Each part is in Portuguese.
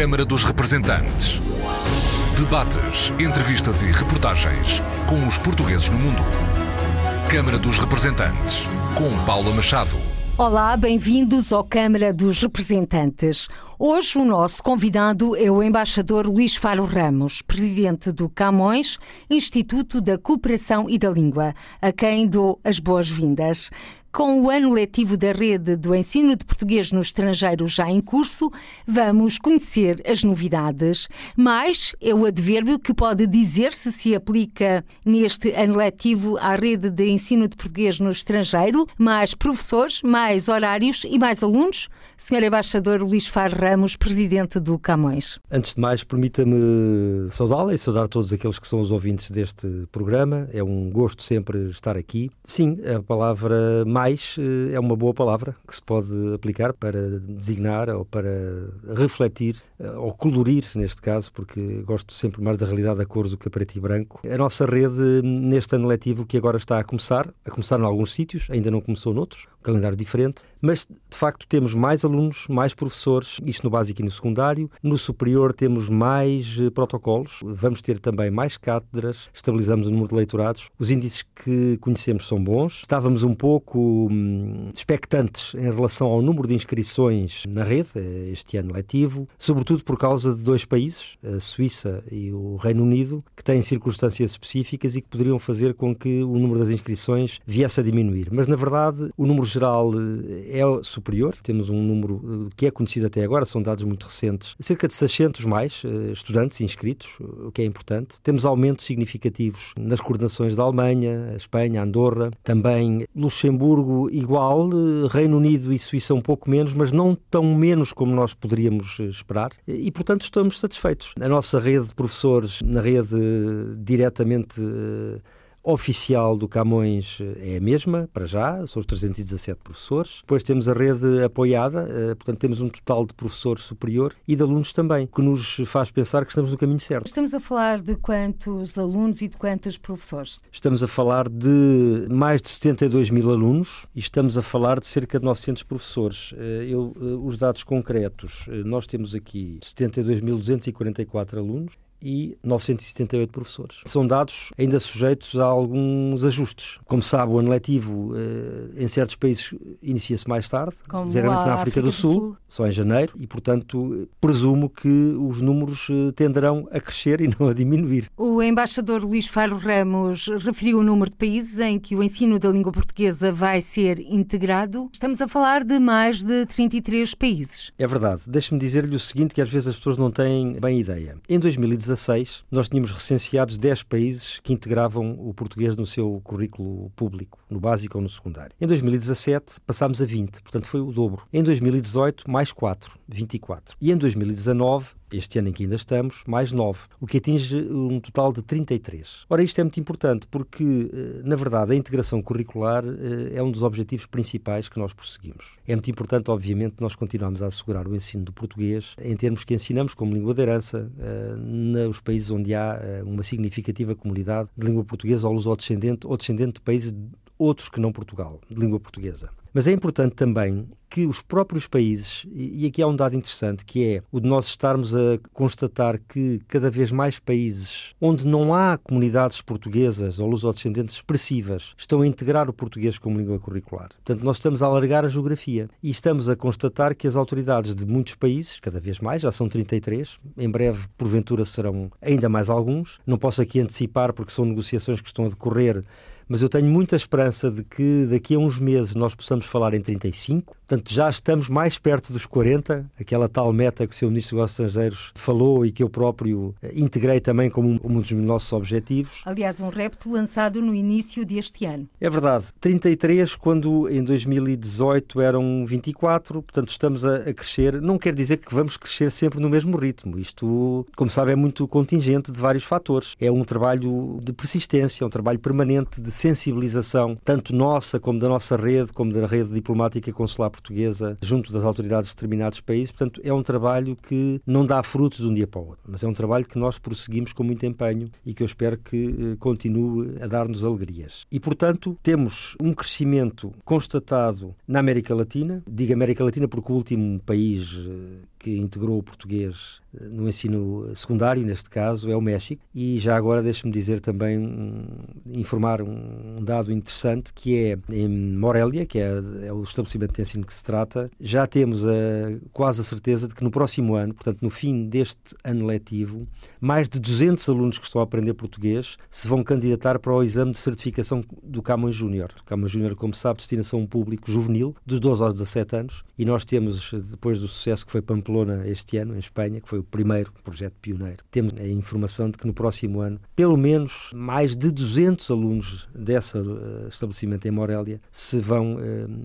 Câmara dos Representantes. Debates, entrevistas e reportagens com os portugueses no mundo. Câmara dos Representantes, com Paula Machado. Olá, bem-vindos ao Câmara dos Representantes. Hoje o nosso convidado é o embaixador Luís Faro Ramos, presidente do Camões, Instituto da Cooperação e da Língua, a quem dou as boas-vindas. Com o ano letivo da rede do ensino de português no estrangeiro já em curso, vamos conhecer as novidades. Mas é o advérbio que pode dizer se se aplica neste ano letivo à rede de ensino de português no estrangeiro, mais professores, mais horários e mais alunos? Senhor Embaixador Luís Faro Ramos, presidente do Camões. Antes de mais, permita-me saudá-la e saudar todos aqueles que são os ouvintes deste programa. É um gosto sempre estar aqui. Sim, a palavra mais eh, é uma boa palavra que se pode aplicar para designar ou para refletir eh, ou colorir, neste caso, porque gosto sempre mais da realidade da cores do que a preto e branco. A nossa rede, neste ano letivo que agora está a começar, a começar em alguns sítios, ainda não começou noutros, calendário diferente, mas de facto temos mais alunos, mais professores, isto no básico e no secundário. No superior temos mais eh, protocolos, vamos ter também mais cátedras, estabilizamos o número de leitorados. Os índices que conhecemos são bons. Estávamos um pouco hum, expectantes em relação ao número de inscrições na rede eh, este ano letivo, sobretudo por causa de dois países, a Suíça e o Reino Unido, que têm circunstâncias específicas e que poderiam fazer com que o número das inscrições viesse a diminuir. Mas na verdade, o número geral eh, é superior. Temos um número eh, que é conhecido até agora, são dados muito recentes, cerca de 600 mais estudantes inscritos, o que é importante. Temos aumentos significativos nas coordenações da Alemanha, Espanha, Andorra, também Luxemburgo igual, Reino Unido e Suíça um pouco menos, mas não tão menos como nós poderíamos esperar. E, portanto, estamos satisfeitos. A nossa rede de professores, na rede diretamente oficial do Camões é a mesma, para já, são os 317 professores. Depois temos a rede apoiada, portanto, temos um total de professores superior e de alunos também, que nos faz pensar que estamos no caminho certo. Estamos a falar de quantos alunos e de quantos professores? Estamos a falar de mais de 72 mil alunos e estamos a falar de cerca de 900 professores. Eu, os dados concretos, nós temos aqui 72.244 alunos e 978 professores. São dados ainda sujeitos a alguns ajustes. Como sabe, o ano letivo em certos países inicia-se mais tarde, Como geralmente na África, África do, do Sul, Sul. só em janeiro, e portanto presumo que os números tenderão a crescer e não a diminuir. O embaixador Luís Faro Ramos referiu o número de países em que o ensino da língua portuguesa vai ser integrado. Estamos a falar de mais de 33 países. É verdade. Deixe-me dizer-lhe o seguinte, que às vezes as pessoas não têm bem ideia. Em 2016, nós tínhamos recenseados 10 países que integravam o português no seu currículo público, no básico ou no secundário. Em 2017, passámos a 20, portanto foi o dobro. Em 2018, mais 4, 24. E em 2019, este ano em que ainda estamos, mais 9, o que atinge um total de 33. Ora, isto é muito importante porque, na verdade, a integração curricular é um dos objetivos principais que nós prosseguimos. É muito importante, obviamente, nós continuarmos a assegurar o ensino do português em termos que ensinamos como língua de herança nos países onde há uma significativa comunidade de língua portuguesa ou luso-descendente ou descendente de países outros que não Portugal, de língua portuguesa. Mas é importante também que os próprios países, e aqui há um dado interessante, que é o de nós estarmos a constatar que cada vez mais países onde não há comunidades portuguesas ou lusodescendentes expressivas estão a integrar o português como língua curricular. Portanto, nós estamos a alargar a geografia e estamos a constatar que as autoridades de muitos países, cada vez mais, já são 33, em breve, porventura, serão ainda mais alguns. Não posso aqui antecipar porque são negociações que estão a decorrer mas eu tenho muita esperança de que daqui a uns meses nós possamos falar em 35. Portanto, já estamos mais perto dos 40, aquela tal meta que o Sr. Ministro dos Negócios Estrangeiros falou e que eu próprio integrei também como um, dos nossos objetivos. Aliás, um repto lançado no início deste ano. É verdade. 33, quando em 2018 eram 24, portanto estamos a, a crescer. Não quer dizer que vamos crescer sempre no mesmo ritmo. Isto, como sabe, é muito contingente de vários fatores. É um trabalho de persistência, um trabalho permanente de sensibilização, tanto nossa como da nossa rede, como da rede diplomática e consular portuguesa, junto das autoridades de determinados países. Portanto, é um trabalho que não dá frutos de um dia para o outro, mas é um trabalho que nós prosseguimos com muito empenho e que eu espero que eh, continue a dar-nos alegrias. E, portanto, temos um crescimento constatado na América Latina. Digo América Latina porque o último país que integrou o português eh, no ensino secundário, neste caso, é o México. E já agora deixe-me dizer também, informar um dado interessante, que é em Morelia, que é, é, o estabelecimento de ensino que se trata, já temos a, quase a certeza de que no próximo ano, portanto no fim deste ano letivo, mais de 200 alunos que estão a aprender português se vão candidatar para o exame de certificação do Camões Júnior. O Camões Júnior, como sabe, destina-se a um público juvenil, dos 12 aos 17 anos, e nós temos, depois do sucesso que foi Pamplona este ano, em Espanha, que foi o primeiro projeto pioneiro, temos a informação de que no próximo ano, pelo menos mais de 200 alunos desse uh, estabelecimento em Morélia se vão uh,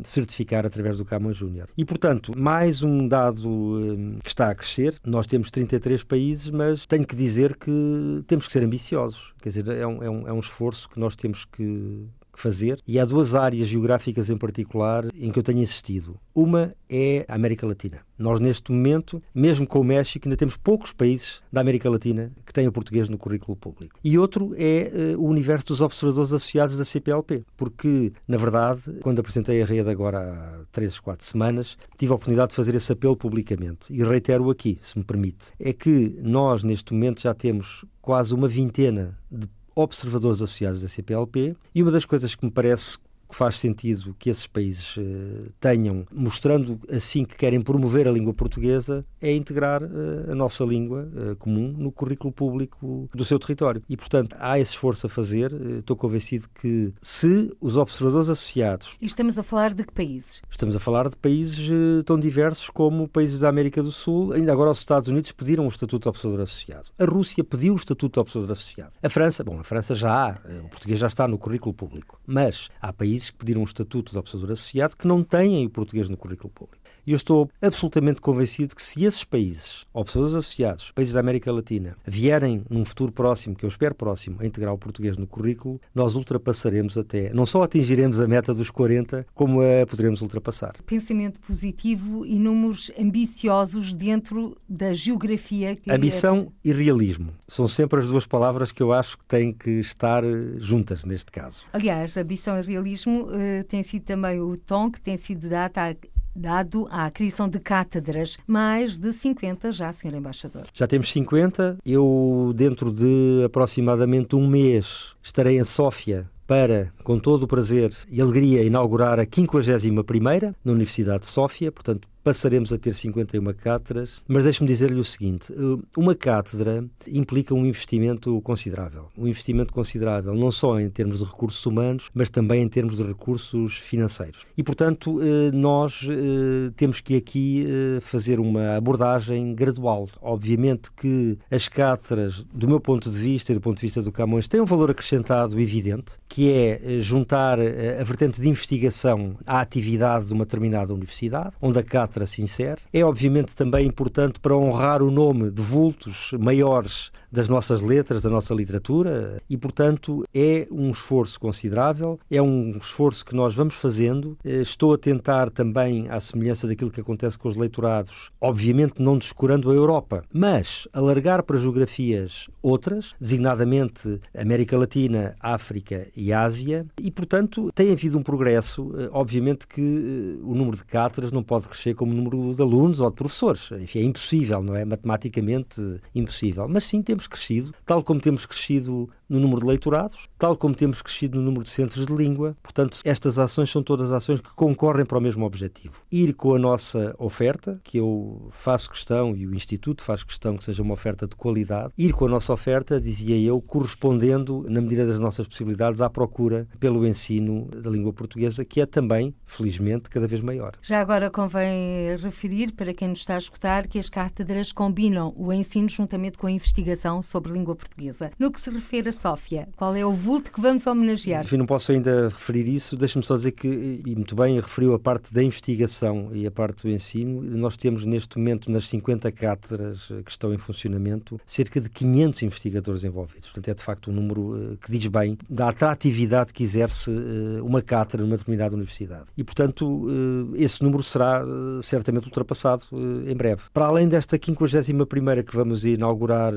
certificar através do Camões Júnior. E, portanto, mais um dado uh, que está a crescer. Nós temos 33 países, mas tenho que dizer que temos que ser ambiciosos. Quer dizer, é um, é um, é um esforço que nós temos que fazer e há duas áreas geográficas em particular em que eu tenho insistido. Uma é a América Latina. Nós, neste momento, mesmo com o México, ainda temos poucos países da América Latina que têm o português no currículo público. E outro é uh, o universo dos observadores associados da CPLP, porque, na verdade, quando apresentei a rede agora há três, quatro semanas, tive a oportunidade de fazer esse apelo publicamente. E reitero aqui, se me permite. É que nós, neste momento, já temos quase uma vintena de observadores associados da CPLP e uma das coisas que me parece faz sentido que esses países uh, tenham, mostrando assim que querem promover a língua portuguesa, é integrar uh, a nossa língua uh, comum no currículo público do seu território. E, portanto, há esse esforço a fazer. Estou convencido que se os observadores associados. E estamos a falar de que países? Estamos a falar de países tão diversos como países da América do Sul. Ainda agora os Estados Unidos pediram o Estatuto de Observador Associado. A Rússia pediu o Estatuto de Observador Associado. A França, bom, a França já há, o português já está no currículo público. Mas há países países que pediram um estatuto de observador associado que não têm o português no currículo público. E eu estou absolutamente convencido que se esses países, observadores associados, países da América Latina, vierem num futuro próximo, que eu espero próximo, a integrar o português no currículo, nós ultrapassaremos até, não só atingiremos a meta dos 40, como a poderemos ultrapassar. Pensamento positivo e números ambiciosos dentro da geografia. Que Ambição é... e realismo são sempre as duas palavras que eu acho que têm que estar eh, juntas neste caso. Aliás, ambição e realismo uh, tem sido também o tom que tem sido dado à dado à criação de cátedras, mais de 50 já, Sr. Embaixador. Já temos 50. Eu, dentro de aproximadamente um mês, estarei em Sófia para, com todo o prazer e alegria, inaugurar a 51ª na Universidade de Sófia, portanto, passaremos a ter 51 cátedras, mas deixe-me dizer-lhe o seguinte: eh, uma cátedra implica um investimento considerável. Um investimento considerável não só em termos de recursos humanos, mas também em termos de recursos financeiros. E, portanto, eh, nós eh, temos que aqui fazer uma abordagem gradual. Obviamente que as cátedras, do meu ponto de vista e do ponto de vista do Camões, têm um valor acrescentado evidente, que é juntar a vertente de investigação à atividade de uma determinada universidade, onde a cátedra Sincero. É obviamente também importante para honrar o nome de vultos maiores das nossas letras, da nossa literatura e, portanto, é um esforço considerável, é um esforço que nós vamos fazendo. Eh, estou a tentar também, à semelhança daquilo que acontece com os leitorados, obviamente não descurando a Europa, mas alargar para geografias outras, designadamente América Latina, África e Ásia, e, portanto, tem havido um progresso. Eh, obviamente que eh, o número de cátedras não pode crescer como o número de alunos ou de professores. Enfim, é impossível, não é? Matematicamente impossível. Mas sim temos crescido, tal como temos crescido no número de leitorados, tal como temos crescido no número de centros de língua. Portanto, estas ações são todas ações que concorrem para o mesmo objetivo. Ir com a nossa oferta, que eu faço questão e o Instituto faz questão que seja uma oferta de qualidade, ir com a nossa oferta, dizia eu, correspondendo, na medida das nossas possibilidades, à procura pelo ensino da língua portuguesa, que é também, felizmente, cada vez maior. Já agora convém referir, para quem nos está a escutar, que as cátedras combinam o ensino juntamente com a investigação sobre língua portuguesa. No que se refere a Sófia? Qual é o vulto que vamos homenagear? Enfim, não posso ainda referir isso. Deixe-me só dizer que, e muito bem, referiu a parte da investigação e a parte do ensino. Nós temos neste momento, nas 50 cátedras que estão em funcionamento, cerca de 500 investigadores envolvidos. Portanto, é de facto um número eh, que diz bem da atratividade que exerce eh, uma cátedra numa determinada universidade. E, portanto, eh, esse número será certamente ultrapassado em breve. Para além desta 51ª que vamos inaugurar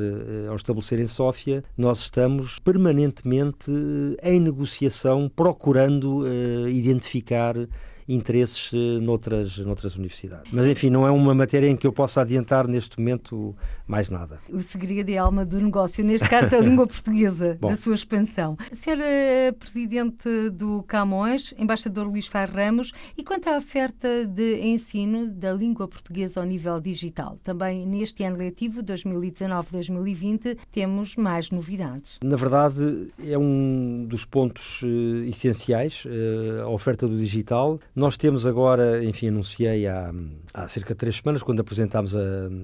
ao estabelecer em Sófia, nós estamos permanentemente em negociação, procurando uh, identificar interesses eh, noutras, noutras universidades. Mas, enfim, não é uma matéria em que eu possa adiantar neste momento mais nada. O segredo é a alma do negócio, neste caso da língua portuguesa, da sua expansão. Senhora eh, Presidente do Camões, Embaixador Luís Far Ramos, e quanto à oferta de ensino da língua portuguesa ao nível digital? Também neste ano letivo 2019-2020 temos mais novidades. Na verdade, é um dos pontos uh, essenciais, uh, a oferta do digital. Nós temos agora, enfim, anunciei há, há cerca de três semanas, quando apresentámos a,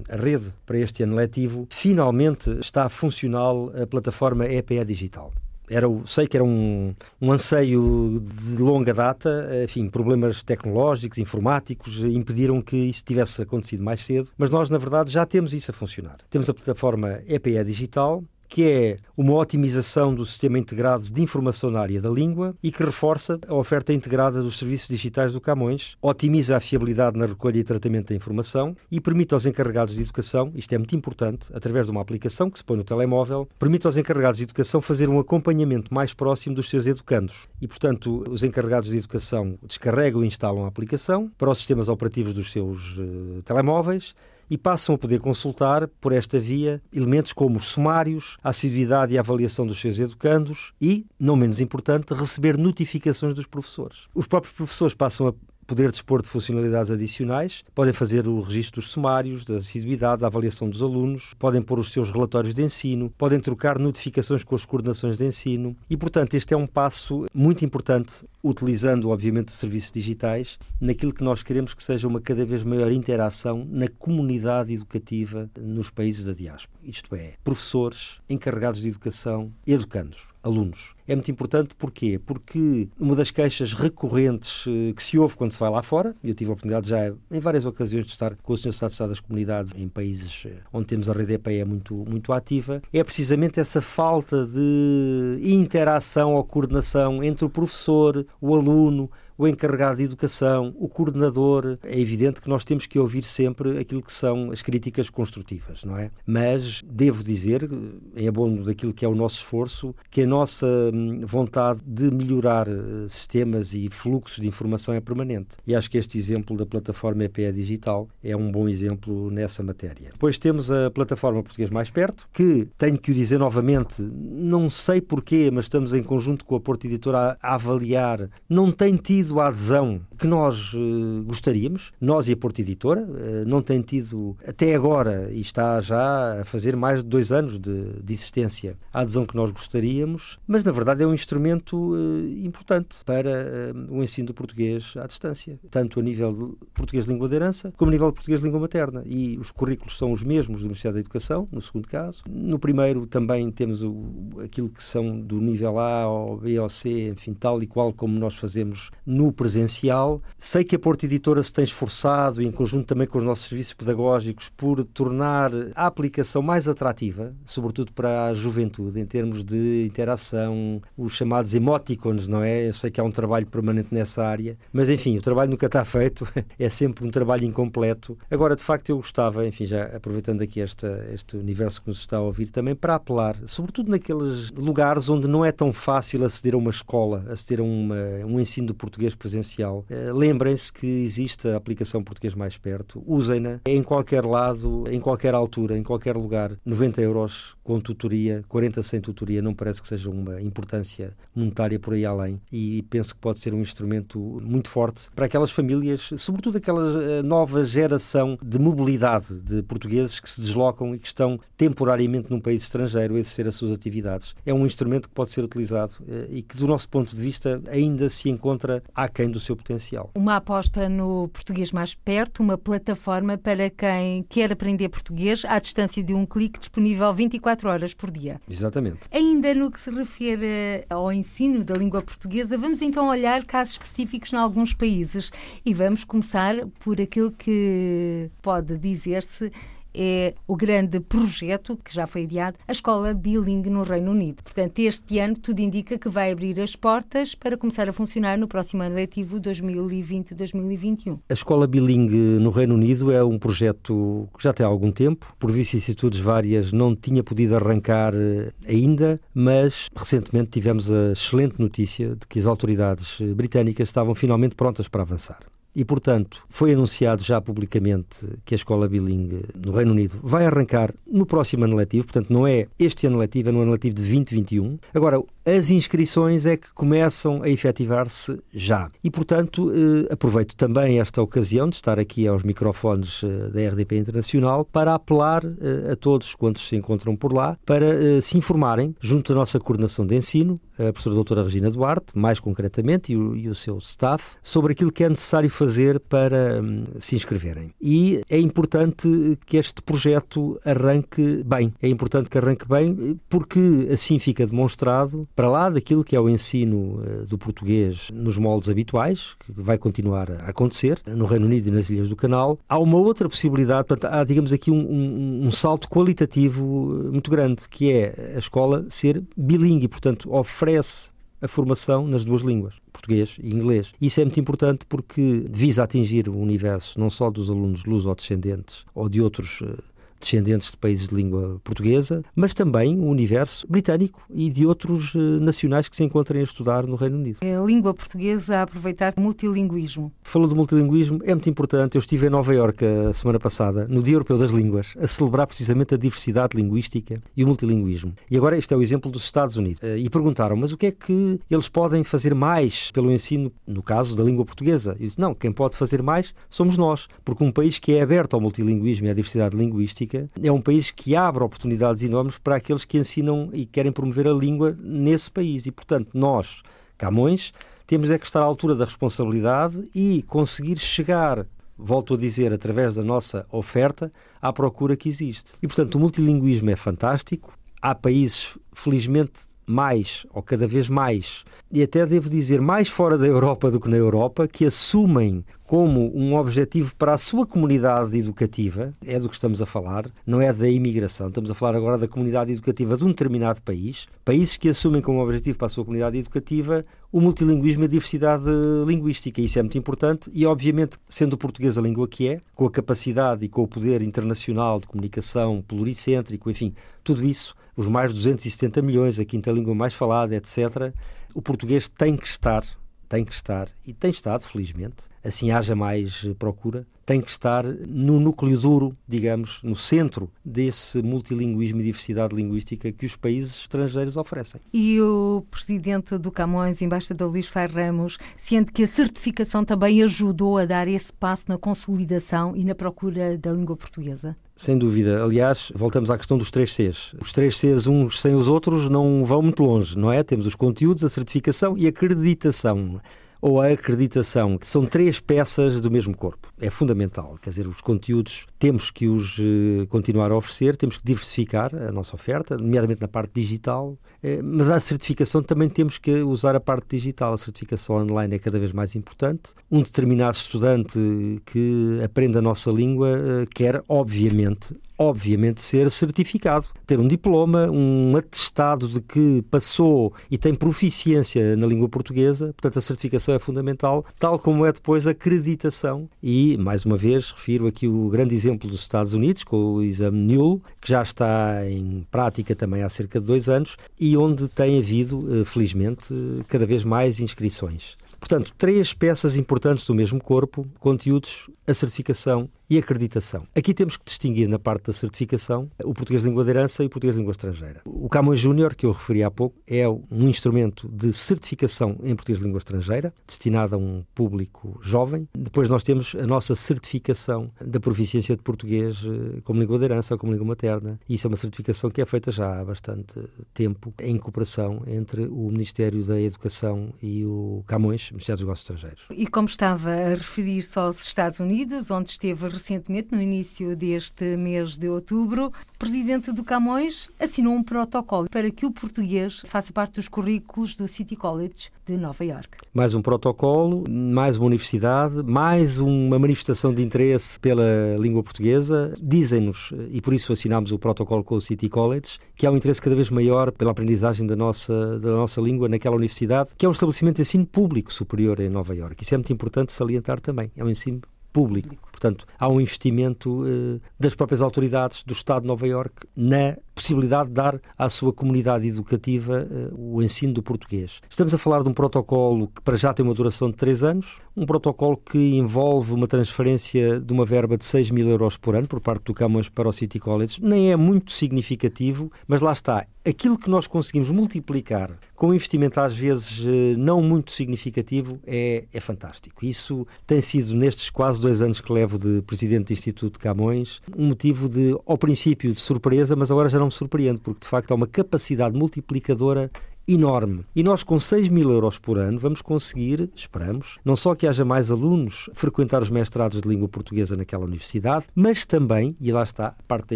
a rede para este ano letivo, finalmente está funcional a plataforma EPE Digital era, sei que era um, um anseio de longa data, enfim, problemas tecnológicos, informáticos, impediram que isso tivesse acontecido mais cedo, mas nós, na verdade, já temos isso a funcionar. Temos a plataforma EPE Digital, que é uma otimização do sistema integrado de informação na área da língua e que reforça a oferta integrada dos serviços digitais do Camões, otimiza a fiabilidade na recolha e tratamento da informação e permite aos encarregados de educação, isto é muito importante, através de uma aplicação que se põe no telemóvel, permite aos encarregados de educação fazer um acompanhamento mais próximo dos seus educandos. E, portanto, os encarregados de educação descarregam e instalam a aplicação para os sistemas operativos dos seus uh, telemóveis e passam a poder consultar, por esta via, elementos como os sumários, a assiduidade e a avaliação dos seus educandos e, não menos importante, receber notificações dos professores. Os próprios professores passam a poder dispor de funcionalidades adicionais, podem fazer o registro dos sumários, da assiduidade, da avaliação dos alunos, podem pôr os seus relatórios de ensino, podem trocar notificações com as coordenações de ensino e, portanto, este é um passo muito importante, utilizando, obviamente, os serviços digitais, naquilo que nós queremos que seja uma cada vez maior interação na comunidade educativa nos países da diáspora. Isto é, professores, encarregados de educação, educandos alunos. É muito importante porquê? Porque uma das queixas recorrentes eh, que se ouve quando se vai lá fora, e eu tive a oportunidade já em várias ocasiões de estar com o Sr. Estado de Estado das Comunidades em países eh, onde temos a rede EPE muito, muito ativa, é precisamente essa falta de interação ou coordenação entre o professor, o aluno, o encarregado de educação, o coordenador. É evidente que nós temos que ouvir sempre aquilo que são as críticas construtivas, não é? Mas devo dizer, em abono daquilo que é o nosso esforço, que a nossa hum, vontade de melhorar eh, sistemas e fluxos de informação é permanente. E acho que este exemplo da plataforma EPE Digital é um bom exemplo nessa matéria. Depois temos a plataforma Português Mais Perto, que tenho que o dizer novamente, não sei porquê, mas estamos em conjunto com a Porto Editora a avaliar, não tem tido tido a adesão que nós uh, gostaríamos, nós e a Porta Editora, uh, não tem tido até agora, e está já a fazer mais de dois anos de, de existência, a adesão que nós gostaríamos, mas na verdade é um instrumento uh, importante para o ensino do português à distância, tanto a nível de português de língua de herança, como a nível de português de língua materna. E os currículos são os mesmos do Ministério da Educação, no segundo caso. No primeiro também temos o, aquilo que são do nível A ao B ou C, enfim, tal e qual como nós fazemos no presencial. Sei que a Porta Editora se tem esforçado, em conjunto também com os nossos serviços pedagógicos, por tornar a aplicação mais atrativa, sobretudo para a juventude, em termos de interação, os chamados emoticons, não é? Eu sei que há um trabalho permanente nessa área, mas enfim, o trabalho nunca está feito, é sempre um trabalho incompleto. Agora, de facto, eu gostava, enfim, já aproveitando aqui esta, este universo que nos está a ouvir, também para apelar, sobretudo naqueles lugares onde não é tão fácil aceder a uma escola, aceder a uma, um ensino de português português presencial. Eh, lembrem-se que existe a aplicação Português Mais Perto. Usem-na em qualquer lado, em qualquer altura, em qualquer lugar. 90 euros com tutoria, 40 sem tutoria. Não parece que seja uma importância monetária por aí além. E penso que pode ser um instrumento muito forte para aquelas famílias, sobretudo aquela eh, nova geração de mobilidade de portugueses que se deslocam e que estão temporariamente num país estrangeiro a exercer as suas atividades. É um instrumento que pode ser utilizado eh, e que, do nosso ponto de vista, ainda se encontra aquém do seu potencial. Uma aposta no português mais perto, uma plataforma para quem quer aprender português à distância de um clique, disponível 24 horas por dia. Exatamente. Ainda no que se refere ao ensino da língua portuguesa, vamos então olhar casos específicos em alguns países e vamos começar por aquilo que pode dizer-se é o grande projeto que já foi adiado, a escola bilingue no Reino Unido. Portanto, este ano tudo indica que vai abrir as portas para começar a funcionar no próximo ano letivo 2020-2021. A escola bilingue no Reino Unido é um projeto que já tem algum tempo, por vicissitudes várias não tinha podido arrancar eh, ainda, mas recentemente tivemos a excelente notícia de que as autoridades eh, britânicas estavam finalmente prontas para avançar. E, portanto, foi anunciado já publicamente que a escola bilingue no Reino Unido vai arrancar no próximo ano letivo, portanto, não é este ano letivo, é no ano letivo de 2021. Agora, as inscrições é que começam a efetivar-se já. E, portanto, eh, aproveito também esta ocasião de estar aqui aos microfones eh, da RDP Internacional para apelar eh, a todos quantos se encontram por lá para se informarem junto da nossa coordenação de ensino, a professora doutora Regina Duarte, mais concretamente, e o, e o seu staff, sobre aquilo que é necessário fazer para hum, se inscreverem. E é importante que este projeto arranque bem. É importante que arranque bem porque assim fica demonstrado para lá daquilo que é o ensino uh, do português nos moldes habituais, que vai continuar a acontecer no Reino Unido e nas Ilhas do Canal, há uma outra possibilidade, portanto, há, digamos aqui, um, um, um salto qualitativo eh, muito grande, que é a escola ser bilingue, portanto, oferece a formação nas duas línguas, português e inglês. Isso é muito importante porque visa atingir o universo não só dos alunos luso-descendentes ou de outros uh, descendentes de países de língua portuguesa, mas também o universo britânico e de outros eh, nacionais que se encontrem a estudar no Reino Unido. A língua portuguesa a aproveitar o multilinguismo. Falou do multilinguismo, é muito importante. Eu estive em Nova Iorque a semana passada, no Dia Europeu das Línguas, a celebrar precisamente a diversidade linguística e o multilinguismo. E agora este é o exemplo dos Estados Unidos. Eh, e perguntaram, mas o que é que eles podem fazer mais pelo ensino, no caso da língua portuguesa? Eu disse, não, quem pode fazer mais somos nós, porque um país que é aberto ao multilinguismo e à diversidade linguística é um país que abre oportunidades enormes para aqueles que ensinam e querem promover a língua nesse país. E, portanto, nós, Camões, temos é que estar à altura da responsabilidade e conseguir chegar, volto a dizer, através da nossa oferta, à procura que existe. E, portanto, o multilinguismo é fantástico. Há países, felizmente, mais, ou cada vez mais, e até devo dizer mais fora da Europa do que na Europa, que assumem como um objetivo para a sua comunidade educativa, é do que estamos a falar, não é da imigração, estamos a falar agora da comunidade educativa de um determinado país, países que assumem como objetivo para a sua comunidade educativa o multilinguismo e a diversidade linguística. Isso é muito importante e, obviamente, sendo o português a língua que é, com a capacidade e com o poder internacional de comunicação pluricêntrico, enfim, tudo isso os mais 270 milhões, a quinta língua mais falada, etc. O português tem que estar, tem que estar, e tem estado, felizmente, assim haja mais procura, tem que estar no núcleo duro, digamos, no centro desse multilinguismo e diversidade linguística que os países estrangeiros oferecem. E o presidente do Camões, embaixador Luís Fai Ramos, sente que a certificação também ajudou a dar esse passo na consolidação e na procura da língua portuguesa? Sem dúvida. Aliás, voltamos à questão dos três Cs. Os três Cs, uns sem os outros, não vão muito longe, não é? Temos os conteúdos, a certificação e a acreditação ou a acreditação, que são três peças do mesmo corpo. É fundamental. Quer dizer, os conteúdos temos que os uh, continuar a oferecer, temos que diversificar a nossa oferta, nomeadamente na parte digital, uh, mas a certificação também temos que usar a parte digital. A certificação online é cada vez mais importante. Um determinado estudante que aprende a nossa língua uh, quer, obviamente, obviamente, ser certificado, ter um diploma, um atestado de que passou e tem proficiência na língua portuguesa, portanto, a certificação é fundamental, tal como é depois a acreditação. E, mais uma vez, refiro aqui o grande exemplo dos Estados Unidos, com o exame NUL, que já está em prática também há cerca de dois anos e onde tem havido, eh, felizmente, cada vez mais inscrições. Portanto, três peças importantes do mesmo corpo: conteúdos, a certificação e acreditação. Aqui temos que distinguir na parte da certificação o português de língua de herança e o português de língua estrangeira. O Camões Júnior, que eu referi há pouco, é um instrumento de certificação em português de língua estrangeira, destinado a um público jovem. Depois nós temos a nossa certificação da proficiência de português eh, como língua de herança ou como língua materna. Isso é uma certificação que é feita já há bastante tempo em cooperação entre o Ministério da Educação e o Camões, Ministério dos Negócios Estrangeiros. E como estava a referir-se aos Estados Unidos, onde esteve recentemente, no início deste mês de outubro, o presidente do Camões assinou um protocolo para que o português faça parte dos currículos do City College de Nova York. Mais um protocolo, mais uma universidade, mais uma manifestação de interesse pela língua portuguesa. Dizem-nos, e por isso assinámos o protocolo com o City College, que há um interesse cada vez maior pela aprendizagem da nossa, da nossa língua naquela universidade, que é um estabelecimento de ensino público superior em Nova York. Isso é muito importante salientar também. É um ensino público. Portanto, há um investimento uh, das próprias autoridades do Estado de Nova Iorque na possibilidade de dar à sua comunidade educativa uh, o ensino do português. Estamos a falar de um protocolo que para já tem uma duração de três anos, um protocolo que envolve uma transferência de uma verba de 6 mil euros por ano por parte do Camões para o City College. Nem é muito significativo, mas lá está. Aquilo que nós conseguimos multiplicar com um investimento às vezes eh, não muito significativo é, é fantástico. Isso tem sido, nestes quase dois anos que levo de presidente do Instituto Camões, um motivo de, ao princípio, de surpresa, mas agora já não me surpreende, porque de facto há uma capacidade multiplicadora enorme. E nós, com 6 mil euros por ano, vamos conseguir, esperamos, não só que haja mais alunos frequentar os mestrados de língua portuguesa naquela universidade, mas também, e lá está a parte da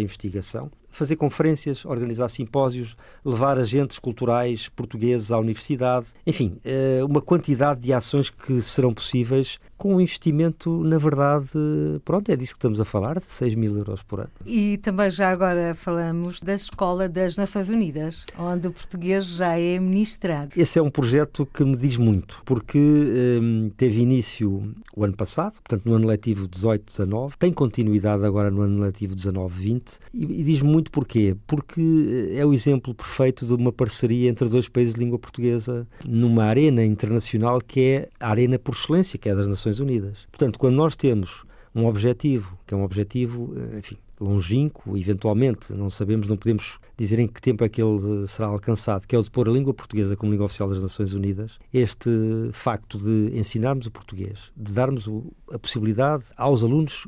investigação, fazer conferências, organizar simpósios, levar agentes culturais portugueses à universidade, enfim, eh, uma quantidade de ações que serão possíveis com um investimento, na verdade, pronto, é disso que estamos a falar, de 6 mil euros por ano. E também já agora falamos da Escola das Nações Unidas, onde o português já é ministrado. Esse é um projeto que me diz muito, porque hum, teve início o ano passado, portanto no ano letivo 18-19, tem continuidade agora no ano letivo 19-20 e, e diz muito porquê? Porque é o exemplo perfeito de uma parceria entre dois países de língua portuguesa numa arena internacional que é a arena por excelência, que é das Nações Nações Unidas. Portanto, quando nós temos um objetivo, que é um objetivo, eh, enfim, longínquo, eventualmente, não sabemos, não podemos dizer em que tempo é que ele será alcançado, que é o de pôr a língua portuguesa como língua oficial das Nações Unidas, este facto de ensinarmos o português, de darmos a possibilidade aos alunos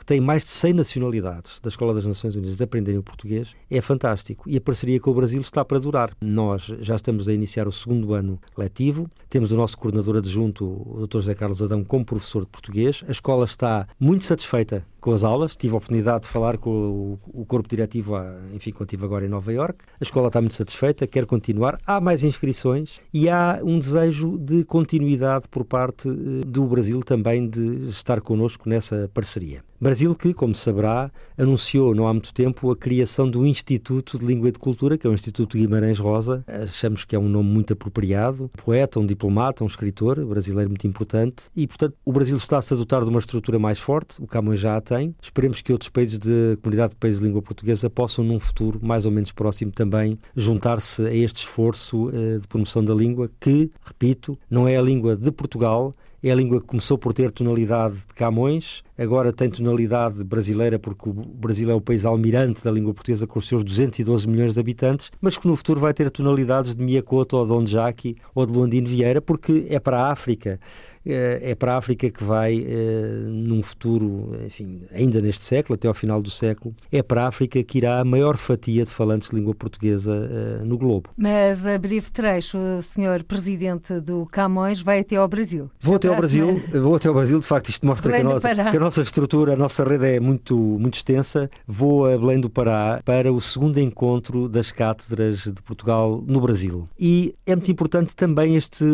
que têm mais de 100 nacionalidades da Escola das Nações Unidas de aprenderem o português, é fantástico. E a parceria com o Brasil está para durar. Nós já estamos a iniciar o segundo ano letivo, temos o nosso coordenador adjunto, o Dr. José Carlos Adão, como professor de português. A escola está muito satisfeita com as aulas. Tive a oportunidade de falar com o, o corpo diretivo, enfim, quando estive agora em Nova York. A escola está muito satisfeita, quer continuar. Há mais inscrições e há um desejo de continuidade por parte eh, do Brasil também de estar connosco nessa parceria. Brasil que, como saberá, anunciou não há muito tempo a criação do Instituto de Língua e de Cultura, que é o Instituto Guimarães Rosa. Achamos que é um nome muito apropriado. Um poeta, um diplomata, um escritor brasileiro muito importante. E, portanto, o Brasil está-se a dotar de uma estrutura mais forte. O Camões já a tem. Esperemos que outros países de comunidade de países de língua portuguesa possam, num futuro mais ou menos próximo, também juntar-se a este esforço uh, de promoção da língua, que, repito, não é a língua de Portugal, é a língua que começou por ter tonalidade de Camões, agora tem tonalidade brasileira porque o Brasil é o país almirante da língua portuguesa com os seus 212 milhões de habitantes, mas que no futuro vai ter tonalidades de Miyakoto ou de Onjaki ou de Luandino Vieira porque é para a África. É, é para a África que vai, eh, num futuro, enfim, ainda neste século, até ao final do século, é para a África que irá a maior fatia de falantes de língua portuguesa eh, no globo. Mas a breve trecho, o senhor presidente do Camões vai até ao Brasil. Vou até ao Brasil, vou até ao Brasil, de facto isto mostra que a, nossa, que a, nossa, estrutura, a nossa rede é muito, muito extensa. Vou a Belém do Pará para o segundo encontro das cátedras de Portugal no Brasil. E é muito importante também este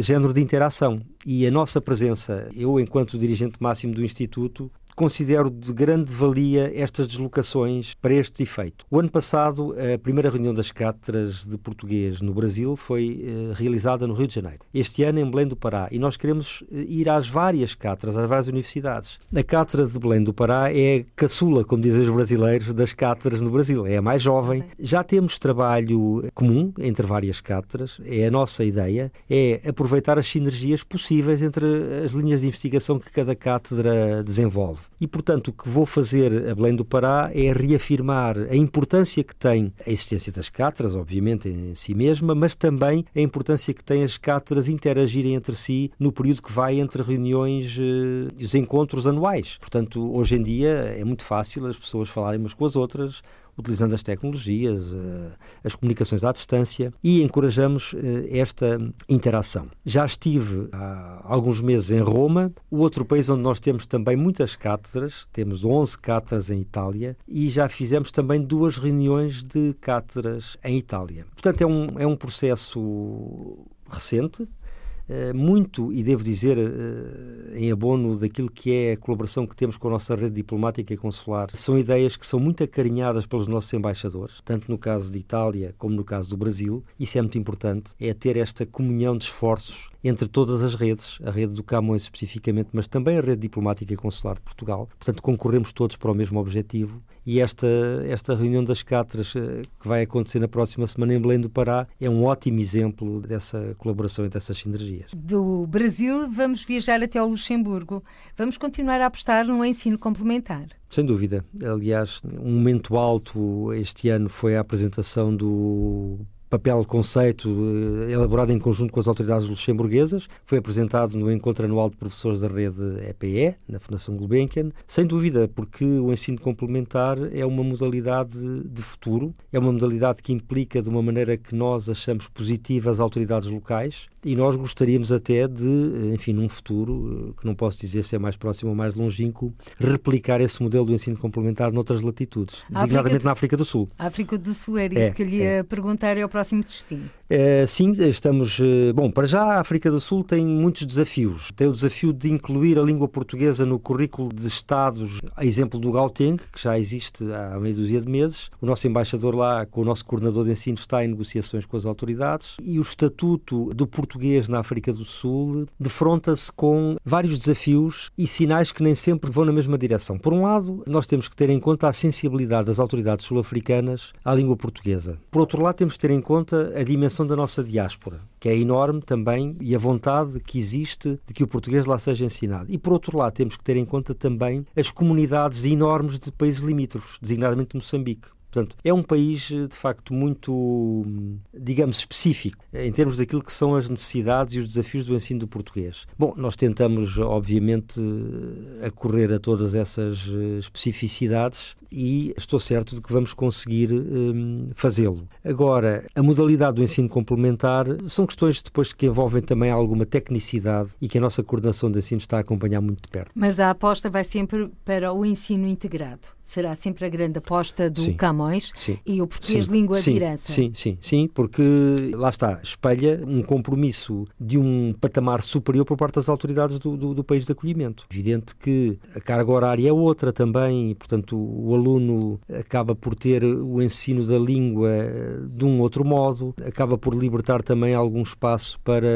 género de interação e a nossa presença, eu enquanto dirigente máximo do Instituto, considero de grande valia estas deslocações para este efeito. O ano passado, a primeira reunião das cátedras de português no Brasil foi eh, realizada no Rio de Janeiro. Este ano em Belém do Pará. E nós queremos eh, ir às várias cátedras, às várias universidades. A cátedra de Belém do Pará é caçula, como dizem os brasileiros, das cátedras no Brasil. É a mais jovem. Já temos trabalho comum entre várias cátedras. É a nossa ideia. É aproveitar as sinergias possíveis entre as linhas de investigação que cada cátedra desenvolve. E, portanto, o que vou fazer a Belém do Pará é reafirmar a importância que tem a existência das cátedras, obviamente, em si mesma, mas também a importância que tem as cátedras interagirem entre si no período que vai entre reuniões e eh, os encontros anuais. Portanto, hoje em dia é muito fácil as pessoas falarem umas com as outras, utilizando as tecnologias, as comunicações à distância e encorajamos esta interação. Já estive há alguns meses em Roma, o outro país onde nós temos também muitas cátedras, temos 11 cátedras em Itália e já fizemos também duas reuniões de cátedras em Itália. Portanto, é um, é um processo recente, eh, muito, e devo dizer, eh, em abono daquilo que é a colaboração que temos com a nossa rede diplomática e consular, são ideias que são muito acarinhadas pelos nossos embaixadores, tanto no caso de Itália como no caso do Brasil. Isso é muito importante, é ter esta comunhão de esforços entre todas as redes, a rede do Camões especificamente, mas também a rede diplomática e consular de Portugal. Portanto, concorremos todos para o mesmo objetivo e esta, esta reunião das cátedras eh, que vai acontecer na próxima semana em Belém do Pará é um ótimo exemplo dessa colaboração e dessas sinergias. Do Brasil, vamos viajar até ao Luxemburgo. Vamos continuar a apostar no ensino complementar. Sem dúvida. Aliás, um momento alto este ano foi a apresentação do papel conceito eh, elaborado em conjunto com as autoridades luxemburguesas, foi apresentado no encontro anual de professores da rede EPE, na Fundação Gulbenkian, sem dúvida, porque o ensino complementar é uma modalidade de futuro, é uma modalidade que implica de uma maneira que nós achamos positiva as autoridades locais e nós gostaríamos até de, enfim, num futuro, eh, que não posso dizer se é mais próximo ou mais longínquo, replicar esse modelo do ensino complementar noutras latitudes, designadamente na África do Sul. A África do Sul era isso é, que lhe ia é. perguntar, é o próximo destino. É, sim, estamos. Eh, bom, para já a África do Sul tem muitos desafios. Tem o desafio de incluir a língua portuguesa no currículo de Estados, a exemplo do Gauteng, que já existe há meia dúzia de meses. O nosso embaixador lá, com o nosso coordenador de ensino, está em negociações com as autoridades. E o estatuto do português na África do Sul defronta-se com vários desafios e sinais que nem sempre vão na mesma direção. Por um lado, nós temos que ter em conta a sensibilidade das autoridades sul-africanas à língua portuguesa. Por outro lado, temos que ter em conta a dimensão da nossa diáspora, que é enorme também, e a vontade que existe de que o português lá seja ensinado. E por outro lado, temos que ter em conta também as comunidades enormes de países limítrofes, designadamente Moçambique. Portanto, é um país de facto muito, digamos, específico em termos daquilo que são as necessidades e os desafios do ensino do português. Bom, nós tentamos, obviamente, acorrer a todas essas especificidades e estou certo de que vamos conseguir um, fazê-lo. Agora, a modalidade do ensino complementar são questões depois que envolvem também alguma tecnicidade e que a nossa coordenação de ensino está a acompanhar muito de perto. Mas a aposta vai sempre para o ensino integrado. Será sempre a grande aposta do sim, Camões sim, e o português sim, língua sim, de herança. Sim, sim, sim, porque lá está, espelha um compromisso de um patamar superior por parte das autoridades do, do, do país de acolhimento. Evidente que a carga horária é outra também, e, portanto, o aluno acaba por ter o ensino da língua de um outro modo, acaba por libertar também algum espaço para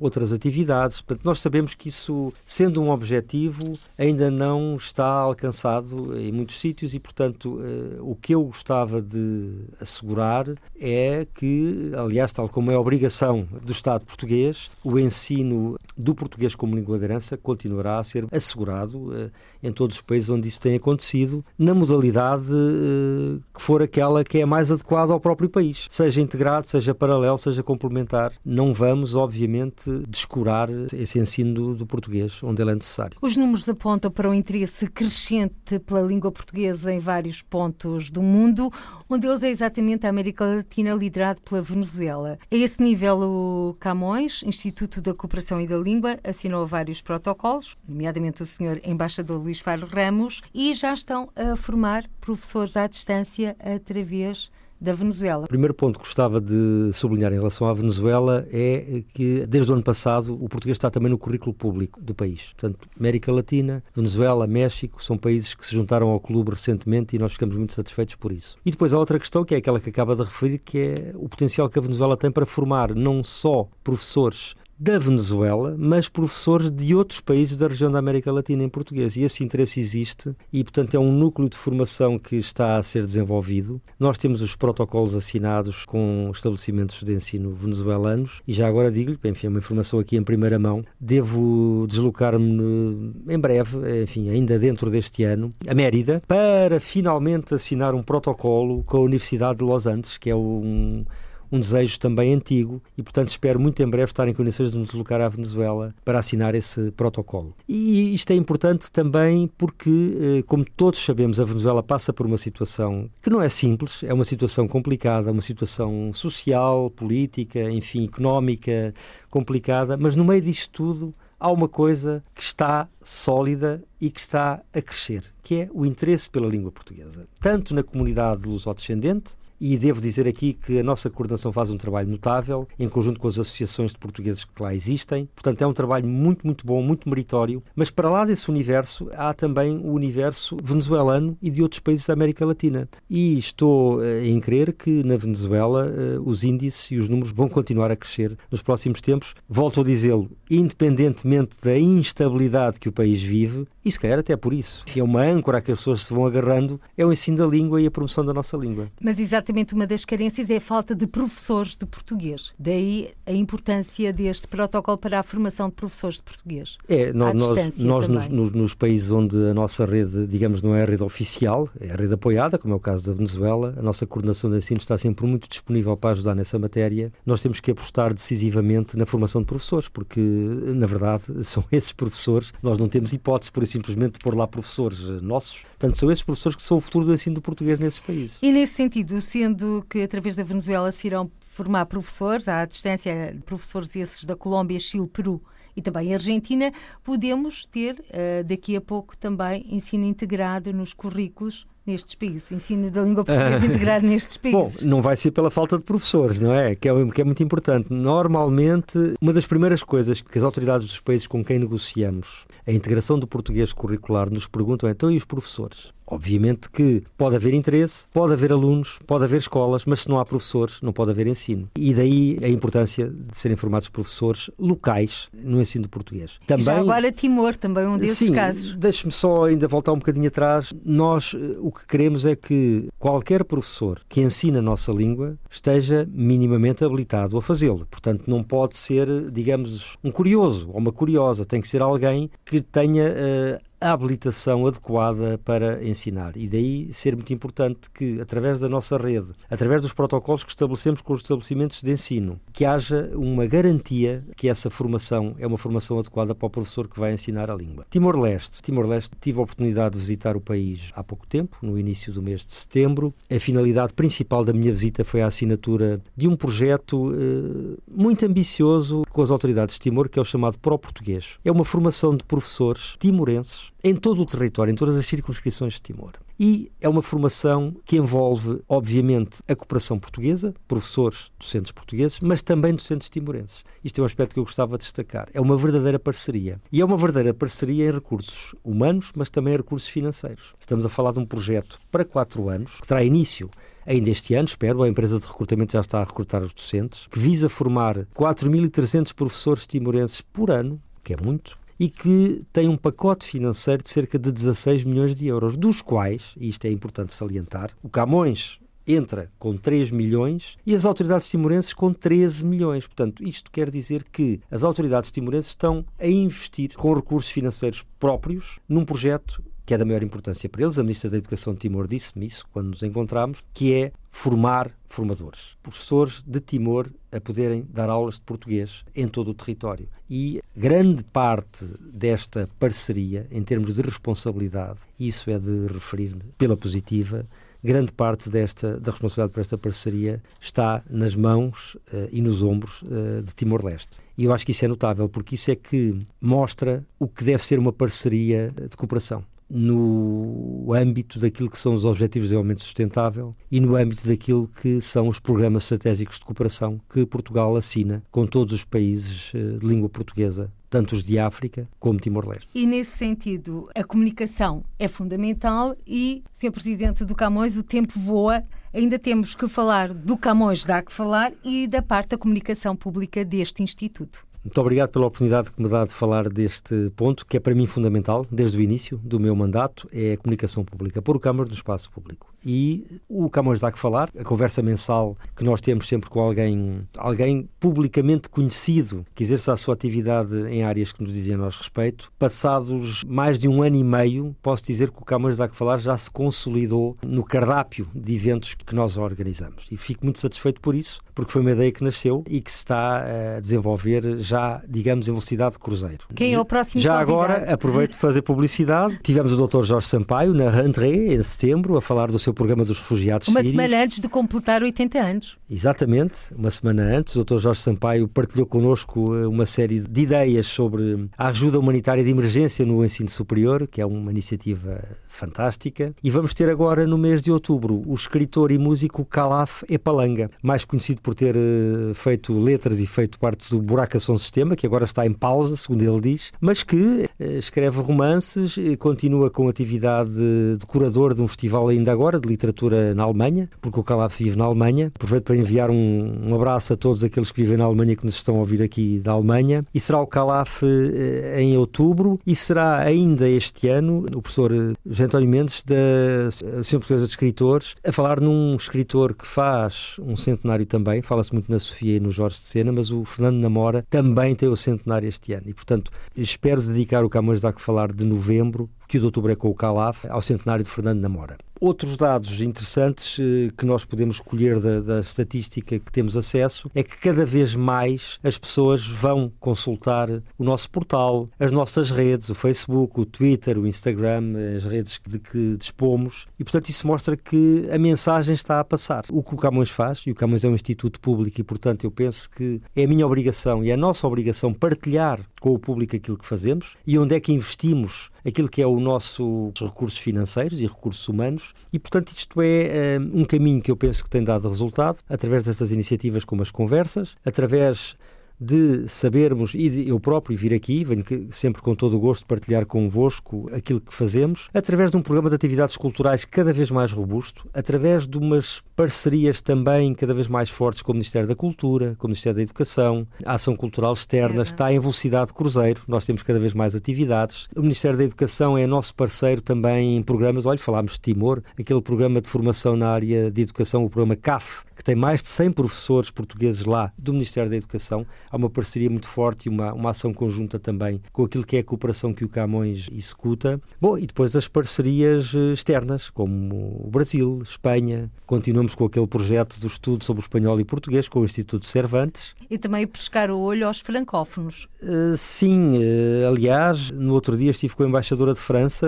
outras atividades. Portanto, nós sabemos que isso, sendo um objetivo, ainda não está alcançado em muitos sítios e, portanto, eh, o que eu gostava de assegurar é que, aliás, tal como é obrigação do Estado português, o ensino do português como língua de herança continuará a ser assegurado eh, em todos os países onde isso tem acontecido, na modalidade eh, que for aquela que é mais adequada ao próprio país. Seja integrado, seja paralelo, seja complementar. Não vamos, obviamente, descurar esse ensino do, do português onde ele é necessário. Os números apontam para o interesse crescente pela língua portuguesa em vários pontos do mundo. Um deles é exatamente a América Latina, liderado pela Venezuela. A esse nível, o Camões, Instituto da Cooperação e da Língua, assinou vários protocolos, nomeadamente o senhor embaixador Luís Faro Ramos, e já estão a formar professores à distância através da Venezuela. O primeiro ponto que gostava de sublinhar em relação à Venezuela é que, desde o ano passado, o português está também no currículo público do país. Portanto, América Latina, Venezuela, México, são países que se juntaram ao clube recentemente e nós ficamos muito satisfeitos por isso. E depois há outra questão, que é aquela que acaba de referir, que é o potencial que a Venezuela tem para formar não só professores da Venezuela, mas professores de outros países da região da América Latina em português. E esse interesse existe e, portanto, é um núcleo de formação que está a ser desenvolvido. Nós temos os protocolos assinados com estabelecimentos de ensino venezuelanos e já agora digo-lhe, enfim, é uma informação aqui em primeira mão, devo deslocar-me em breve, enfim, ainda dentro deste ano, a Mérida, para finalmente assinar um protocolo com a Universidade de Los Angeles, que é um um desejo também antigo e, portanto, espero muito em breve estar em condições de me deslocar à Venezuela para assinar esse protocolo. E isto é importante também porque, como todos sabemos, a Venezuela passa por uma situação que não é simples, é uma situação complicada, uma situação social, política, enfim, económica complicada, mas no meio disto tudo há uma coisa que está sólida e que está a crescer, que é o interesse pela língua portuguesa, tanto na comunidade luso-descendente, e devo dizer aqui que a nossa coordenação faz um trabalho notável, em conjunto com as associações de portugueses que lá existem. Portanto, é um trabalho muito, muito bom, muito meritório. Mas para lá desse universo, há também o universo venezuelano e de outros países da América Latina. E estou eh, em crer que na Venezuela eh, os índices e os números vão continuar a crescer nos próximos tempos. Volto a dizê-lo, independentemente da instabilidade que o país vive, e se calhar até por isso. É uma âncora que as pessoas se vão agarrando, é o ensino da língua e a promoção da nossa língua. Mas exatamente exatamente uma das carências é a falta de professores de português. Daí a importância deste protocolo para a formação de professores de português. É, nós, nós, nós nos, nos, nos, países onde a nossa rede, digamos, não é a rede oficial, é a rede apoiada, como é o caso da Venezuela, a nossa coordenação de ensino está sempre muito disponível para ajudar nessa matéria. Nós temos que apostar decisivamente na formação de professores, porque, na verdade, são esses professores, nós não temos hipótese, por simplesmente, de pôr lá professores nossos. Portanto, são esses professores que são o futuro do ensino do português nesses países. E nesse sentido, se sendo que através da Venezuela se irão formar professores, à distância, professores esses da Colômbia, Chile, Peru e também Argentina, podemos ter uh, daqui a pouco também ensino integrado nos currículos nestes países, ensino da língua portuguesa integrado nestes países. Bom, não vai ser pela falta de professores, não é? Que, é? que é muito importante. Normalmente, uma das primeiras coisas que as autoridades dos países com quem negociamos a integração do português curricular nos perguntam é, então e os professores? Obviamente que pode haver interesse, pode haver alunos, pode haver escolas, mas se não há professores, não pode haver ensino. E daí a importância de serem formados professores locais no ensino do português. Também, e já agora Timor, também um desses sim, casos. Deixe-me só ainda voltar um bocadinho atrás. Nós eh, o que queremos é que qualquer professor que ensina a nossa língua esteja minimamente habilitado a fazê-lo. Portanto, não pode ser, digamos, um curioso ou uma curiosa. Tem que ser alguém que tenha uh, a habilitação adequada para ensinar. E daí ser muito importante que, através da nossa rede, através dos protocolos que estabelecemos com os estabelecimentos de ensino, que haja uma garantia que essa formação é uma formação adequada para o professor que vai ensinar a língua. Timor-Leste. Timor-Leste tive a oportunidade de visitar o país há pouco tempo, no início do mês de setembro. A finalidade principal da minha visita foi a assinatura de um projeto eh, muito ambicioso com as autoridades de Timor, que é o chamado Pro Português. É uma formação de professores timorenses em todo o território, em todas as circunscrições de Timor. E é uma formação que envolve, obviamente, a cooperação portuguesa, professores, docentes portugueses, mas também docentes timorenses. Isto é um aspecto que eu gostava de destacar. É uma verdadeira parceria. E é uma verdadeira parceria em recursos humanos, mas também em recursos financeiros. Estamos a falar de um projeto para quatro anos, que terá início ainda este ano, espero, a empresa de recrutamento já está a recrutar os docentes, que visa formar 4.300 professores timorenses por ano, que é muito, e que tem um pacote financeiro de cerca de 16 milhões de euros, dos quais, e isto é importante salientar, o Camões entra com 3 milhões e as autoridades timorenses com 13 milhões. Portanto, isto quer dizer que as autoridades timorenses estão a investir com recursos financeiros próprios num projeto que é da maior importância para eles. A Ministra da Educação de Timor disse-me isso quando nos encontramos, que é formar formadores, professores de Timor a poderem dar aulas de português em todo o território. E grande parte desta parceria, em termos de responsabilidade, isso é de referir pela positiva, grande parte desta da responsabilidade por esta parceria está nas mãos uh, e nos ombros uh, de Timor-Leste. E eu acho que isso é notável, porque isso é que mostra o que deve ser uma parceria de cooperação no âmbito daquilo que são os Objetivos de Desenvolvimento Sustentável e no âmbito daquilo que são os programas estratégicos de cooperação que Portugal assina com todos os países eh, de língua portuguesa tanto os de África como Timor-Leste. E nesse sentido, a comunicação é fundamental e, Sr. Presidente do Camões, o tempo voa. Ainda temos que falar do Camões, dá que falar, e da parte da comunicação pública deste Instituto. Muito obrigado pela oportunidade que me dá de falar deste ponto, que é para mim fundamental, desde o início do meu mandato, é a comunicação pública, pôr o Câmara no espaço público. E o Camões dá que falar, a conversa mensal que nós temos sempre com alguém, alguém publicamente conhecido que exerça a sua atividade em áreas que nos dizem a nós respeito. Passados mais de um ano e meio, posso dizer que o Camões dá que falar já se consolidou no cardápio de eventos que nós organizamos. E fico muito satisfeito por isso, porque foi uma ideia que nasceu e que se está a desenvolver já, digamos, em velocidade de cruzeiro. Quem é o próximo Já convidado? agora, aproveito para fazer publicidade. Tivemos o Dr. Jorge Sampaio na rentrée, em setembro, a falar do seu programa dos refugiados Uma sírios. semana antes de completar 80 anos. Exatamente, uma semana antes, o Dr. Jorge Sampaio partilhou connosco eh, uma série de ideias sobre a ajuda humanitária de emergência no ensino superior, que é uma iniciativa fantástica. E vamos ter agora, no mês de outubro, o escritor e músico Calaf Epalanga, mais conhecido por ter eh, feito letras e feito parte do Buracação Sistema, que agora está em pausa, segundo ele diz, mas que eh, escreve romances, e continua com atividade de curador de um festival ainda agora de literatura na Alemanha, porque o Calaf vive na Alemanha. Aproveito para enviar um, um abraço a todos aqueles que vivem na Alemanha que nos estão a ouvir aqui da Alemanha. E será o Calaf eh, em outubro e será ainda este ano o professor eh, José António Mendes da Associação Portuguesa de Escritores a falar num escritor que faz um centenário também. Fala-se muito na Sofia e no Jorge de Sena, mas o Fernando Namora também tem o centenário este ano. E, portanto, espero dedicar o Camões dá que falar de novembro que o de outubro é com o Calaf, ao centenário de Fernando Namora. Outros dados interessantes eh, que nós podemos colher da, da, estatística que temos acesso é que cada vez mais as pessoas vão consultar o nosso portal, as nossas redes, o Facebook, o Twitter, o Instagram, as redes de que dispomos e, portanto, isso mostra que a mensagem está a passar. O que o Camões faz, e o Camões é um instituto público e, portanto, eu penso que é a minha obrigação e é a nossa obrigação partilhar com o público aquilo que fazemos e onde é que investimos aquilo que é o nosso recursos financeiros e recursos humanos. E portanto isto é um, um caminho que eu penso que tem dado resultado através destas iniciativas como as conversas, através de sabermos, e de eu próprio vir aqui, venho sempre com todo o gosto partilhar convosco aquilo que fazemos, através de um programa de atividades culturais cada vez mais robusto, através de umas parcerias também cada vez mais fortes com o Ministério da Cultura, com o Ministério da Educação, a ação cultural externa é. está em velocidade de cruzeiro, nós temos cada vez mais atividades. O Ministério da Educação é nosso parceiro também em programas, olha, falámos de Timor, aquele programa de formação na área de educação, o programa CAF, que tem mais de 100 professores portugueses lá do Ministério da Educação. Há uma parceria muito forte e uma, uma ação conjunta também com aquilo que é a cooperação que o Camões executa. Bom, e depois as parcerias eh, externas, como o Brasil, Espanha. Continuamos com aquele projeto do estudo sobre o espanhol e português com o Instituto Cervantes. E também pescar o olho aos francófonos. Uh, sim, uh, aliás, no outro dia estive com a embaixadora de França.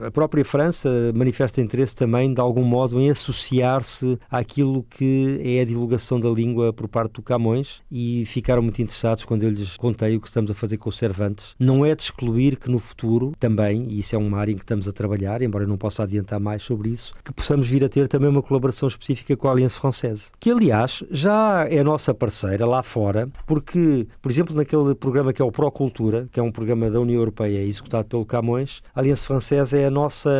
A própria França manifesta interesse também, de algum modo, em associar-se àquilo que é a divulgação da língua por parte do Camões e ficaram muito interessados quando eu lhes contei o que estamos a fazer com os Cervantes. Não é de excluir que no futuro também, e isso é uma área em que estamos a trabalhar, embora eu não possa adiantar mais sobre isso, que possamos vir a ter também uma colaboração específica com a Aliança Française, que aliás já é nossa parceira lá fora, porque, por exemplo, naquele programa que é o Procultura, que é um programa da União Europeia executado pelo Camões, a Aliança Française é a nossa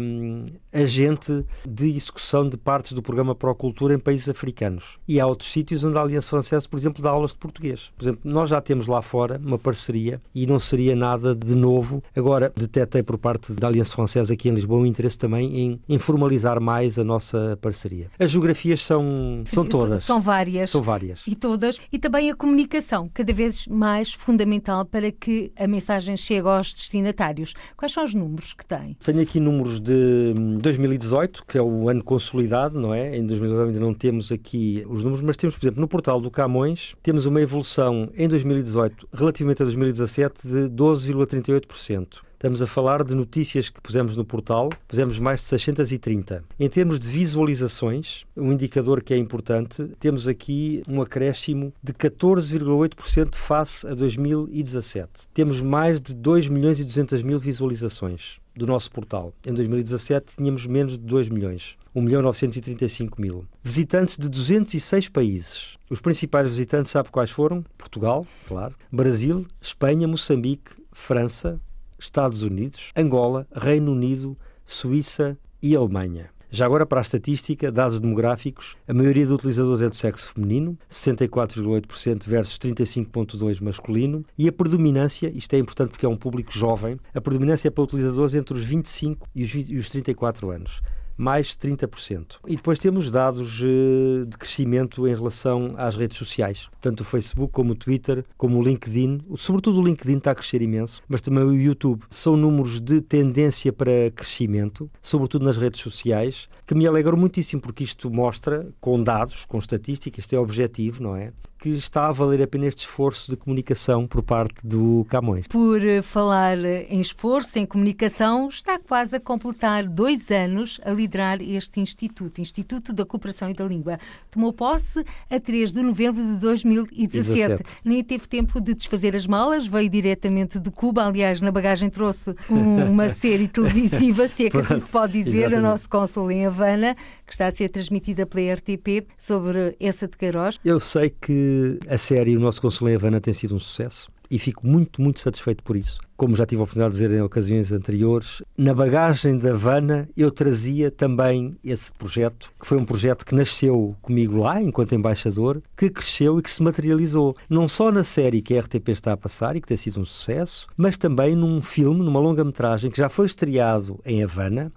hum, agente de execução de partes do programa Procultura em países africanos. E há outros sítios onde a Aliança Francesa, por exemplo, dá aulas de português. Por exemplo, nós já temos lá fora uma parceria e não seria nada de novo. Agora, detetei por parte da Aliança Francesa aqui em Lisboa um interesse também em, em formalizar mais a nossa parceria. As geografias são, são todas. São várias. São várias. E todas. E também a comunicação, cada vez mais fundamental para que a mensagem chegue aos destinatários. Quais são os números que tem? Tenho aqui números de 2018, que é o ano consolidado, não é? Em 2018 ainda não temos aqui os números, mas temos, por exemplo, no portal do Camões, temos uma evolução em 2018 relativamente a 2017 de 12,38%. Estamos a falar de notícias que pusemos no portal, pusemos mais de 630. Em termos de visualizações, um indicador que é importante, temos aqui um acréscimo de 14,8% face a 2017. Temos mais de 2 milhões e 200 mil visualizações do nosso portal. Em 2017 tínhamos menos de 2 milhões, 1 milhão 935 mil. Visitantes de 206 países. Os principais visitantes, sabe quais foram? Portugal, claro, Brasil, Espanha, Moçambique, França, Estados Unidos, Angola, Reino Unido, Suíça e Alemanha. Já agora, para a estatística, dados demográficos, a maioria de utilizadores é do sexo feminino, 64,8% versus 35,2% masculino, e a predominância, isto é importante porque é um público jovem, a predominância é para utilizadores entre os 25 e os, 34 anos mais 30%. E depois temos dados uh, de crescimento em relação às redes sociais, tanto o Facebook como o Twitter, como o LinkedIn. Sobretudo o LinkedIn está a crescer imenso, mas também o YouTube. São números de tendência para crescimento, sobretudo nas redes sociais, que me alegram muitíssimo, porque isto mostra, com dados, com estatísticas, isto é objetivo, não é? Que está a valer a pena este esforço de comunicação por parte do Camões. Por eh, falar eh, em esforço, em comunicação, está quase a completar dois anos a liderar este Instituto, Instituto da Cooperação e da Língua. Tomou posse a 3 de novembro de 2017. 17. Nem teve tempo de desfazer as malas, veio diretamente de Cuba. Aliás, na bagagem trouxe um, uma série televisiva, se é que assim se pode dizer, Exatamente. o nosso cônsul em Havana, que está a ser transmitida pela RTP sobre essa de Queiroz. Eu sei que a série O Nosso Consul em Havana tem sido um sucesso e fico muito, muito satisfeito por isso. Como já tive a oportunidade de dizer em ocasiões anteriores, na bagagem da Havana eu trazia também esse projeto, que foi um projeto que nasceu comigo lá, enquanto embaixador, que cresceu e que se materializou. Não só na série que a RTP está a passar e que tem sido um sucesso, mas também num filme, numa longa-metragem que já foi estreado em Havana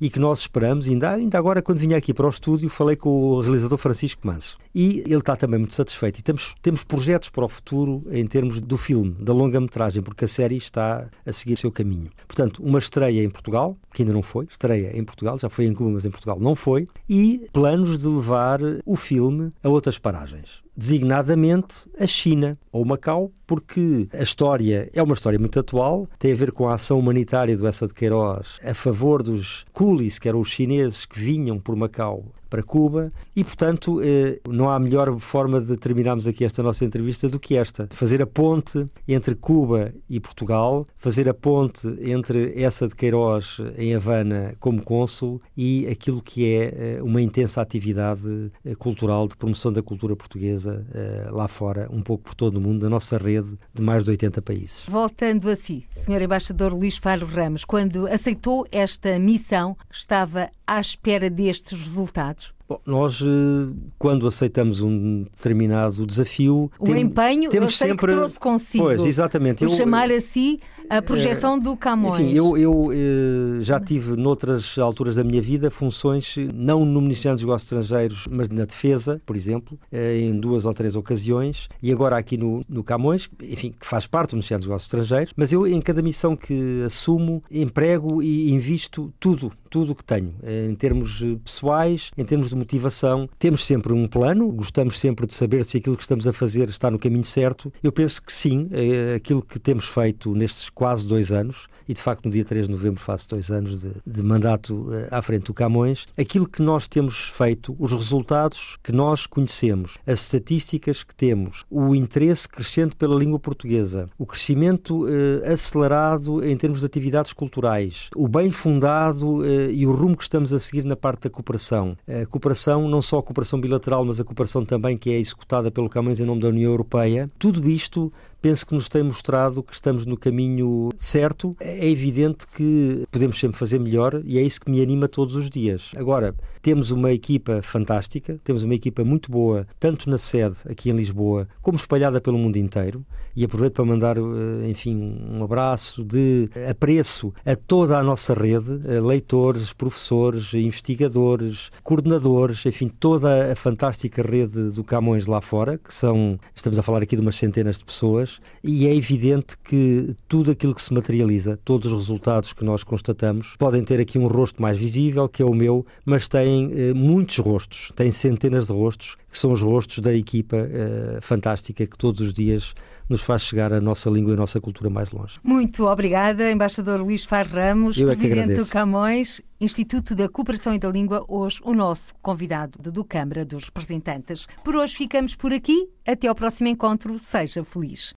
e que nós esperamos, ainda, ainda agora quando vinha aqui para o estúdio, falei com o realizador Francisco Manso e ele está também muito satisfeito. E temos, temos projetos para o futuro em termos do filme, da longa-metragem, porque a série está a seguir o seu caminho. Portanto, uma estreia em Portugal, que ainda não foi, estreia em Portugal, já foi em Cuba, mas em Portugal não foi, e planos de levar o filme a outras paragens designadamente a China ou Macau, porque a história é uma história muito atual, tem a ver com a ação humanitária do Essa de Queiroz a favor dos coolies, que eram os chineses que vinham por Macau para Cuba e, portanto, eh, não há melhor forma de terminarmos aqui esta nossa entrevista do que esta. Fazer a ponte entre Cuba e Portugal, fazer a ponte entre essa de Queiroz em Havana como cônsul e aquilo que é eh, uma intensa atividade eh, cultural de promoção da cultura portuguesa lá fora, um pouco por todo o mundo, da nossa rede de mais de 80 países. Voltando a si, Sr. Embaixador Luís Faro Ramos, quando aceitou esta missão, estava à espera destes resultados? Bom, nós, eh, quando aceitamos um determinado desafio. O tem, empenho temos eu sei sempre... que trouxe consigo. Pois, exatamente. O eu, chamar a si a projeção é, do Camões. Enfim, eu, eu eh, já tive, noutras alturas da minha vida, funções, não no Ministério dos Negócios Estrangeiros, mas na Defesa, por exemplo, em duas ou três ocasiões, e agora aqui no, no Camões, enfim, que faz parte do Ministério dos Negócios Estrangeiros, mas eu, em cada missão que assumo, emprego e invisto tudo, tudo que tenho, em termos pessoais, em termos de motivação. Temos sempre um plano, gostamos sempre de saber se aquilo que estamos a fazer está no caminho certo. Eu penso que sim, aquilo que temos feito nestes quase dois anos, e de facto no dia 3 de novembro faço dois anos de, de mandato eh, à frente do Camões, aquilo que nós temos feito, os resultados que nós conhecemos, as estatísticas que temos, o interesse crescente pela língua portuguesa, o crescimento eh, acelerado em termos de atividades culturais, o bem fundado eh, e o rumo que estamos a seguir na parte da cooperação. A cooperação, não só a cooperação bilateral, mas a cooperação também que é executada pelo Camões em nome da União Europeia, tudo isto penso que nos tem mostrado que estamos no caminho certo. É evidente que podemos sempre fazer melhor e é isso que me anima todos os dias. Agora, temos uma equipa fantástica, temos uma equipa muito boa, tanto na sede aqui em Lisboa, como espalhada pelo mundo inteiro. E aproveito para mandar, eh, enfim, um abraço de apreço a toda a nossa rede, eh, leitores, professores, investigadores, coordenadores, enfim, toda a fantástica rede do Camões lá fora, que são, estamos a falar aqui de umas centenas de pessoas, e é evidente que tudo aquilo que se materializa, todos os resultados que nós constatamos, podem ter aqui um rosto mais visível, que é o meu, mas tem eh, muitos rostos, tem centenas de rostos, que são os rostos da equipa eh, fantástica que todos os dias nos faz chegar a nossa língua e a nossa cultura mais longe. Muito obrigada, embaixador Luís Far Ramos, Eu é presidente é do Camões, Instituto da Cooperação e da Língua, hoje o nosso convidado do Câmara dos Representantes. Por hoje ficamos por aqui, até ao próximo encontro, seja feliz.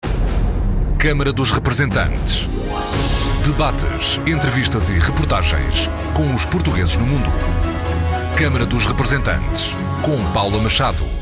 Câmara dos Representantes. Debates, entrevistas e reportagens com os portugueses no mundo. Câmara dos Representantes, com Paula Machado.